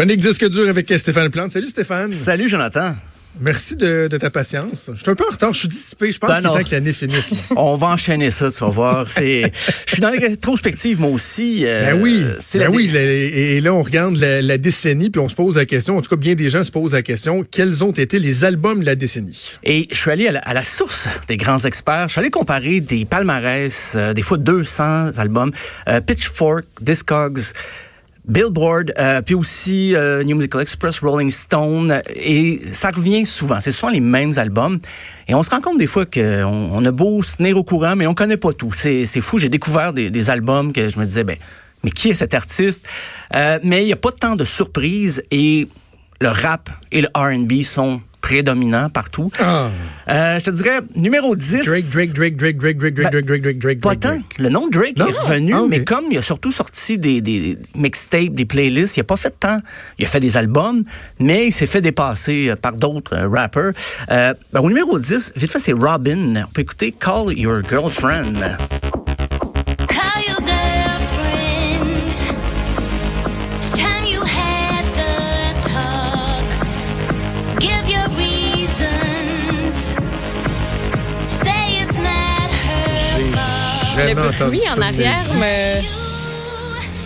Chronique disque dur avec Stéphane Plante. Salut Stéphane. Salut Jonathan. Merci de, de, ta patience. Je suis un peu en retard, je suis dissipé. Je pense ben qu'il est temps que l'année finisse. On va enchaîner ça, tu vas voir. C'est, je suis dans les rétrospectives moi aussi. Euh, ben oui, ben oui. et là, on regarde la, la, décennie, puis on se pose la question. En tout cas, bien des gens se posent la question quels ont été les albums de la décennie? Et je suis allé à la, à la source des grands experts. Je suis allé comparer des palmarès, euh, des fois 200 albums, euh, Pitchfork, Discogs. Billboard, euh, puis aussi euh, New Musical Express, Rolling Stone, et ça revient souvent. Ce sont les mêmes albums. Et on se rend compte des fois qu'on on a beau se tenir au courant, mais on connaît pas tout. C'est, c'est fou. J'ai découvert des, des, albums que je me disais, ben, mais qui est cet artiste? Euh, mais il n'y a pas tant de surprises et le rap et le R&B sont prédominant partout. Euh, je te dirais, numéro 10. Drake, Drake, Drake, Drake, Drake, Drake, Drake, Drake, Drake, Drake, Drake. Pas tant. Le nom Drake est revenu, mais comme il a surtout sorti des, des mixtapes, des playlists, il a pas fait tant. Il a fait des albums, mais il s'est fait dépasser par d'autres rappers. Euh, au numéro 10, vite fait, c'est Robin. On peut écouter Call Your Girlfriend. Le bruit en arrière me...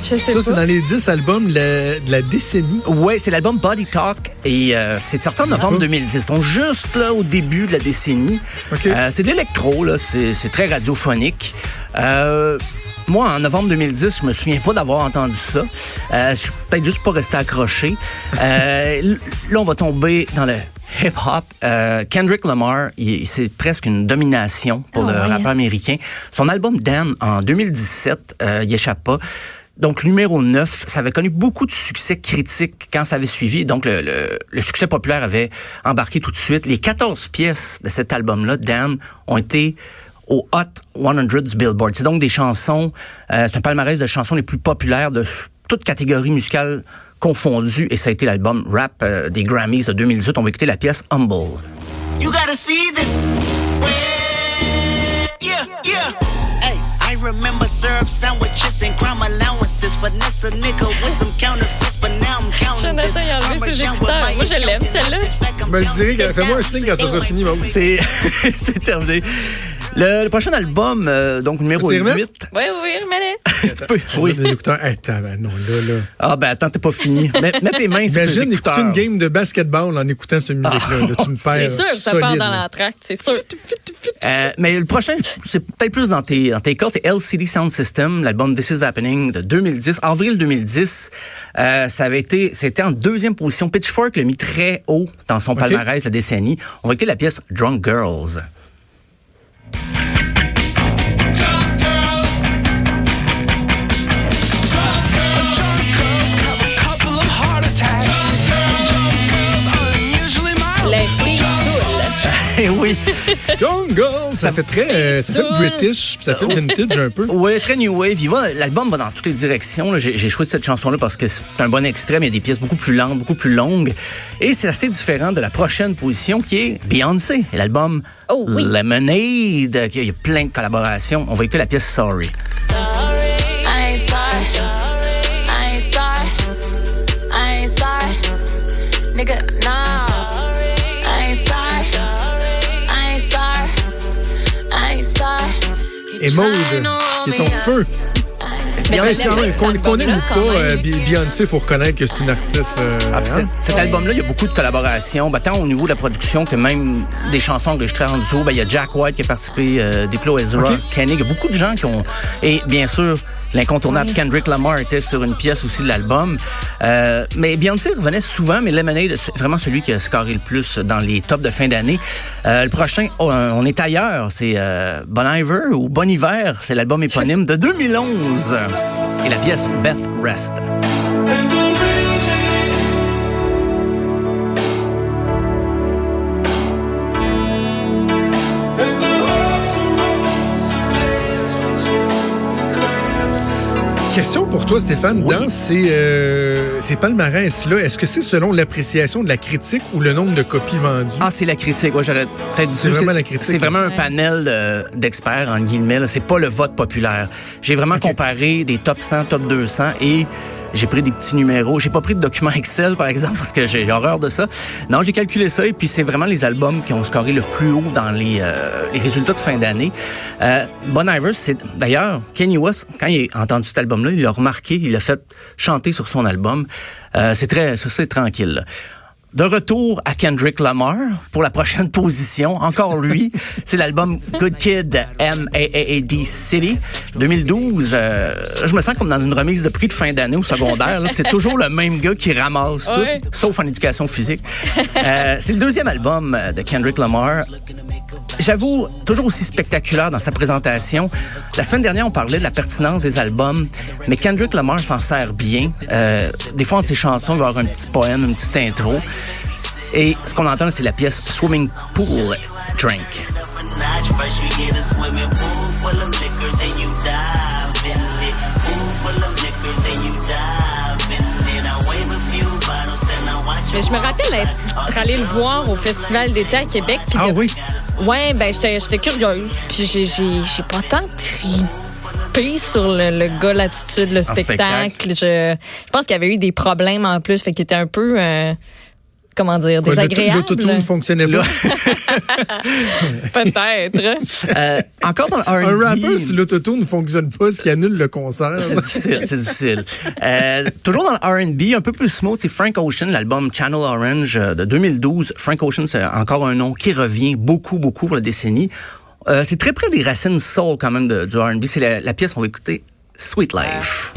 Je sais ça, c'est dans les 10 albums de la, décennie. Ouais, c'est l'album Body Talk et euh, c'est sorti en novembre 2010. Donc juste là au début de la décennie. Euh, c'est de l'électro, là, c'est, très radiophonique. Euh, moi, en novembre 2010, je me souviens pas d'avoir entendu ça. Euh, je suis peut-être juste pas resté accroché. Euh, là, on va tomber dans le hip-hop. Euh, Kendrick Lamar, c'est presque une domination pour ah le rappeur américain. Son album Dan en 2017, euh, il échappe pas. Donc, numéro 9, ça avait connu beaucoup de succès critiques quand ça avait suivi. Donc, le, le, succès populaire avait embarqué tout de suite. Les 14 pièces de cet album-là, Dan, ont été au Hot 100 du Billboard. C'est donc des chansons, euh, c'est un palmarès de chansons les plus populaires de toute catégorie musicale confondu et ça a été l'album rap euh, des Grammys de 2018. On va écouter la pièce Humble. You gotta see this. Yeah, yeah. Hey, I remember syrup sandwiches and crime allowances. Vanessa nigga with some counterfeits, but now I'm counting this. Jonathan, il a enlevé ses écouteurs. Moi, je l'aime, celle-là. Je me le dirai, fais-moi un signe quand ça sera fini, C'est, c'est terminé. Le, prochain album, euh, donc numéro 8. Oui, oui, remets-le. tu peux, oui. Attends, ben non, là, là. Ah, ben attends, t'es pas fini. Mets, mets tes mains sur tes écouteurs. écouter une game de basketball en écoutant cette musique-là. Ah, tu me perds. C'est sûr, ça part dans l'entracte, c'est sûr. Euh, mais le prochain, c'est peut-être plus dans tes, dans tes cordes, c'est LCD Sound System, l'album This Is Happening de 2010. Avril 2010, euh, ça avait été, c'était en deuxième position. Pitchfork l'a mis très haut dans son palmarès la décennie. On va écouter la pièce Drunk Girls. Oui. Jungle! Ça fait très, ça fait british, ça fait vintage un peu. Oui, très new wave. L'album va dans toutes les directions. J'ai choisi cette chanson-là parce que c'est un bon extrait, mais il y a des pièces beaucoup plus lentes, beaucoup plus longues. Et c'est assez différent de la prochaine position qui est Beyoncé et l'album oh, Lemonade. Il y a plein de collaborations. On va écouter la pièce Sorry. Et Maude, qui est ton feu. Bien, cet qu'on qu'on aime ou pas, euh, Beyoncé, il faut reconnaître que c'est une artiste. euh, Ah, hein? cet- album-là, il y a beaucoup de collaborations, ben, tant au niveau de la production que même des chansons enregistrées en duo. Ben, il y a Jack White qui a participé, euh, Diplo Ezra. Kenny. Il y a beaucoup de gens qui ont... Et bien sûr, l'incontournable Kendrick Lamar était sur une pièce aussi de l'album. Euh, mais Beyoncé revenait souvent, mais Lemonade, c'est vraiment celui qui a scoré le plus dans les tops de fin d'année. Euh, le prochain, oh, euh, on est ailleurs, c'est euh, Bon Iver ou Bon Hiver. C'est l'album éponyme de 2011. Et la pièce Beth Rest. Question pour toi, Stéphane. Oui. Dans ces, euh, ces palmarès-là, est-ce que c'est selon l'appréciation de la critique ou le nombre de copies vendues? Ah, c'est la critique. Ouais, j'aurais peut-être dit C'est vraiment la critique. C'est vraiment un Ouais. panel euh, d'experts, en guillemets. là. C'est pas le vote populaire. J'ai vraiment comparé des top 100, top 200 et j'ai pris des petits numéros. J'ai pas pris de document Excel, par exemple, parce que j'ai horreur de ça. Non, j'ai calculé ça et puis c'est vraiment les albums qui ont scoré le plus haut dans les, euh, les résultats de fin d'année. Euh, bon Iver, c'est d'ailleurs Kanye West, quand il a entendu cet album-là, il l'a remarqué, il l'a fait chanter sur son album. Euh, c'est très, c'est tranquille. De retour à Kendrick Lamar pour la prochaine position. Encore lui, c'est l'album Good Kid M.A.A.A.D. City 2012. Euh, je me sens comme dans une remise de prix de fin d'année au secondaire. là. C'est toujours le même gars qui ramasse tout, sauf en éducation physique. Euh, c'est le deuxième album de Kendrick Lamar. J'avoue, toujours aussi spectaculaire dans sa présentation. La semaine dernière, on parlait de la pertinence des albums, mais Kendrick Lamar s'en sert bien. Euh, des fois, entre ses chansons, il va y avoir un petit poème, une petite intro. Et ce qu'on entend, c'est la pièce Swimming Pool Drink. Mais je me rappelle être allée le voir au Festival d'été à Québec. Ah de- oui? Ouais, ben j'étais j'étais curieuse. Puis j'ai j'ai j'ai pas tant trippé sur le, le gars, l'attitude, le spectacle. spectacle. Je, je pense qu'il y avait eu des problèmes en plus, fait qu'il était un peu euh, comment dire, Quoi, désagréable. L'autotune ne fonctionnait pas? Peut-être. Euh, encore dans le Un R&B. rappeur, si l'autotune ne fonctionne pas, ce qui annule le concert. C'est difficile, c'est difficile. Euh, toujours dans le R&B, un peu plus smooth, c'est Frank Ocean, l'album Channel Orange euh, de 2012. Frank Ocean, c'est encore un nom qui revient beaucoup, beaucoup pour la décennie. Euh, c'est très près des racines soul quand même de, du R&B. C'est la, la pièce qu'on va écouter, Sweet Life.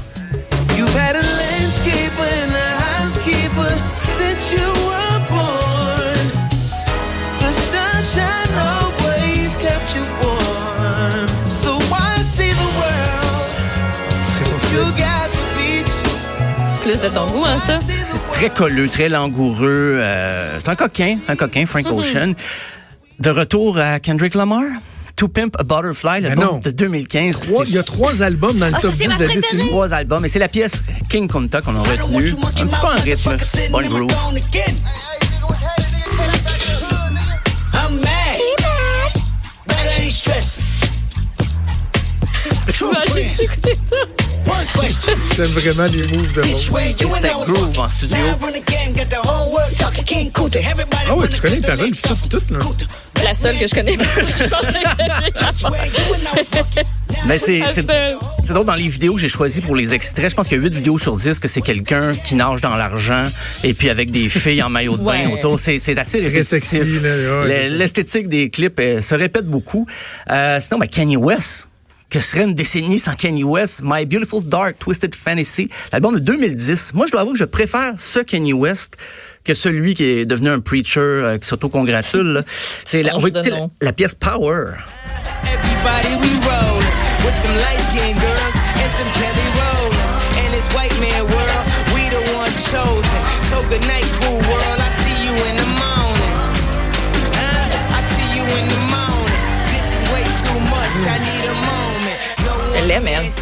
Plus de ton goût, hein, ça? C'est très colleux, très langoureux. euh, c'est un coquin, un coquin, Frank Ocean. De retour à Kendrick Lamar. To Pimp a Butterfly, non. l'album de 2015. Trois- C'est Il y a trois albums dans le Ah, top c'est 10 ma de la décennie. trois albums et c'est la pièce King Kunta qu'on a retenu. Un petit peu en rythme, bonne groove. Écouter ça? J'aime vraiment les moves de groove en studio. Ah ouais, tu connais les the paroles, legs tout, tout, là. La seule que je connais Mais c'est c'est drôle dans les vidéos que j'ai choisies pour les extraits. Je pense qu'il y a 8 vidéos sur 10 que c'est quelqu'un qui nage dans l'argent et puis avec des filles en maillot de bain Ouais. autour. C'est c'est assez répétitif. ouais. L'esthétique des clips euh, se répète beaucoup. Euh, sinon, ben, Kanye West. Que serait une décennie sans Kanye West? My Beautiful Dark Twisted Fantasy, l'album de 2010. Moi, je dois avouer que je préfère ce Kanye West que celui qui est devenu un preacher euh, qui s'auto-congratule. C'est la, on va Change de écouter la, pièce Power. Everybody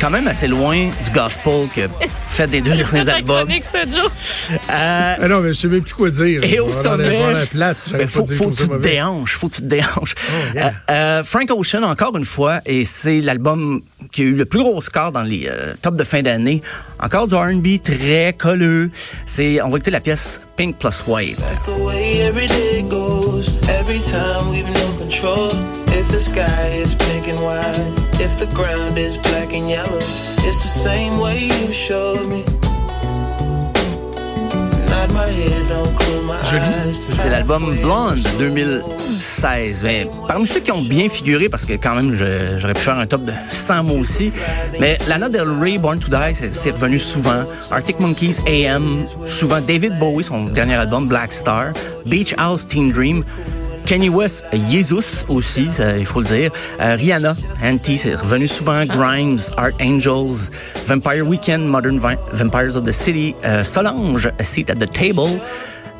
Quand même assez loin du gospel que fait des deux derniers albums. Euh, Ah non, mais je sais même plus quoi dire. et au sommet, pas faut, que tu te déhanches, faut que tu te déhanches. Oh, yeah. Euh, euh, Frank Ocean, encore une fois, et c'est l'album qui a eu le plus gros score dans les euh, tops de fin d'année. Encore du R&B très colleux. C'est, on va écouter la pièce Pink Plus White. That's the way every day goes. Every time we've no control. If the sky is pink and white, if the ground is black and yellow. It's the same way you showed me. Eyes. C'est l'album Blonde 2016. Mais parmi ceux qui ont bien figuré, parce que quand même, j'aurais pu faire un top de 100 mots aussi, mais Lana Del Rey, Born to Die, c'est c'est revenu souvent. Arctic Monkeys, AM, souvent. David Bowie, son dernier album, Black Star. Beach House, Teen Dream. Kanye West, Jesus aussi, ça, il faut le dire. Euh, Rihanna, Anti, c'est revenu souvent. Grimes, Art Angels, Vampire Weekend, Modern Vi- Vampires of the City, euh, Solange, A Seat at the Table.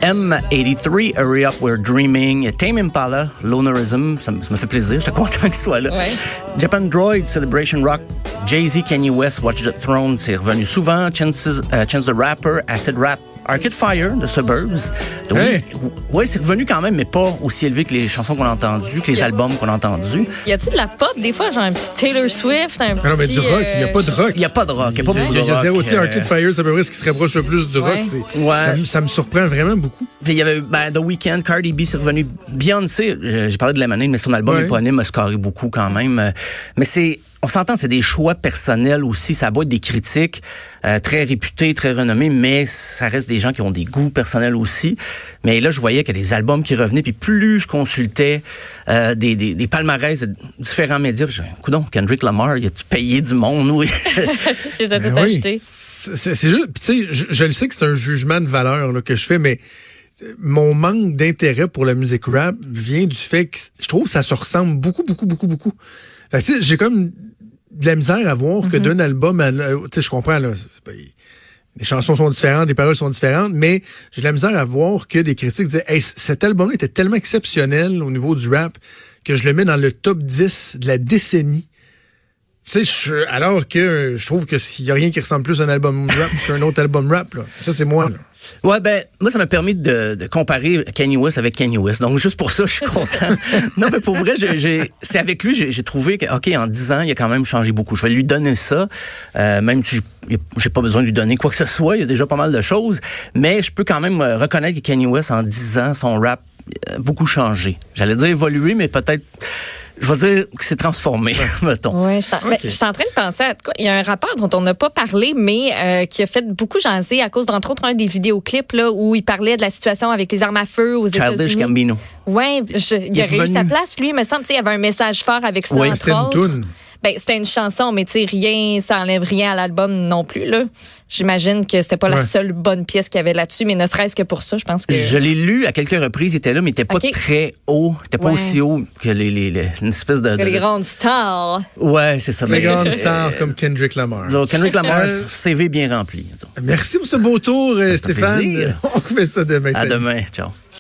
M83, Hurry Up, We're Dreaming, Tame Impala, Lonerism, ça, me- ça me fait plaisir, j'étais content qu'il soit là. Ouais. Japan Droid, Celebration Rock, Jay-Z, Kanye West, Watch the Throne, c'est revenu souvent. Chances, euh, Chance the Rapper, Acid Rap, Arcade Fire, The Suburbs. Donc, Hey! oui, ouais, c'est revenu quand même, mais pas aussi élevé que les chansons qu'on a entendues, que les albums qu'on a entendus. Y a-tu de la pop des fois, genre un petit Taylor Swift, un petit. Non, mais du rock, il n'y a pas de euh, rock. Il n'y a pas de rock, il n'y a pas beaucoup de il y a rock. zéro, tu sais, euh, Arcade Fire, c'est à peu près ce qui se rapproche le plus du rock. Ouais. Ça, me- ça me surprend vraiment beaucoup. Puis il y avait ben, The Weeknd, Cardi B, c'est revenu. Beyoncé, j'ai j'ai parlé de Lemonade, mais son album Ouais. éponyme a scoré beaucoup quand même. Euh, Mais c'est, on s'entend, c'est des choix personnels aussi. Ça a beau être des critiques euh, très réputés, très renommés, mais ça reste des gens qui ont des goûts personnels aussi. Mais là, je voyais qu'il y a des albums qui revenaient, puis plus je consultais euh, des, des, des palmarès de différents médias, je me disais, Kendrick Lamar, il a-tu payé du monde? Oui. C'est tout Ben oui. acheté. C'est juste, puis tu sais, je, je le sais que c'est un jugement de valeur là, que je fais, mais euh, mon manque d'intérêt pour la musique rap vient du fait que je trouve que ça se ressemble beaucoup, beaucoup, beaucoup, beaucoup. Fait que, tu sais, j'ai comme de la misère à voir que d'un album, à l'autre- tu sais, je comprends là, les chansons sont différentes, les paroles sont différentes, mais j'ai de la misère à voir que des critiques disaient hey, cet album était tellement exceptionnel au niveau du rap que je le mets dans le top 10 de la décennie. Tu sais, alors que je trouve que s'il y a rien qui ressemble plus à un album rap qu'un autre album rap, là. Ça, c'est moi, là. Ouais, ben, moi, ça m'a permis de, de comparer Kanye West avec Kanye West. Donc, juste pour ça, je suis content. non, mais pour vrai, c'est avec lui, j'ai trouvé que, OK, en 10 ans, il a quand même changé beaucoup. Je vais lui donner ça, euh, même si j'ai- pas besoin de lui donner quoi que ce soit. Il y a déjà pas mal de choses. Mais je peux quand même euh, reconnaître que Kanye West, en 10 ans, son rap a beaucoup changé. J'allais dire évolué, mais peut-être, je vais dire que c'est transformé, mettons. Ouais, je suis en- je suis en train de penser à quoi. Il y a un rappeur dont on n'a pas parlé, mais euh, qui a fait beaucoup jaser à cause d'entre autres un des vidéoclips là où il parlait de la situation avec les armes à feu aux Childish États-Unis. Gambino. Ouais, je- il, Il a réussi revenu. sa place lui, il me semble. tu sais, Il y avait un message fort avec ça Oui, entre une autres. toune. Ben, c'était une chanson, mais tu sais, rien, ça enlève rien à l'album non plus là. J'imagine que c'était pas la seule bonne pièce qu'il y avait là-dessus, mais ne serait-ce que pour ça, je pense que. Je l'ai lu à quelques reprises, il était là, mais il était pas très haut. Il était pas Ouais. aussi haut que les, les, les- une espèce de. que de- les grandes stars. Ouais, c'est ça. Les Mais, grandes euh, stars comme Kendrick Lamar. disons, Kendrick Lamar, Euh, CV bien rempli. disons. Merci pour ce beau tour, euh, Stéphane. On fait ça demain. À salut. demain. Ciao.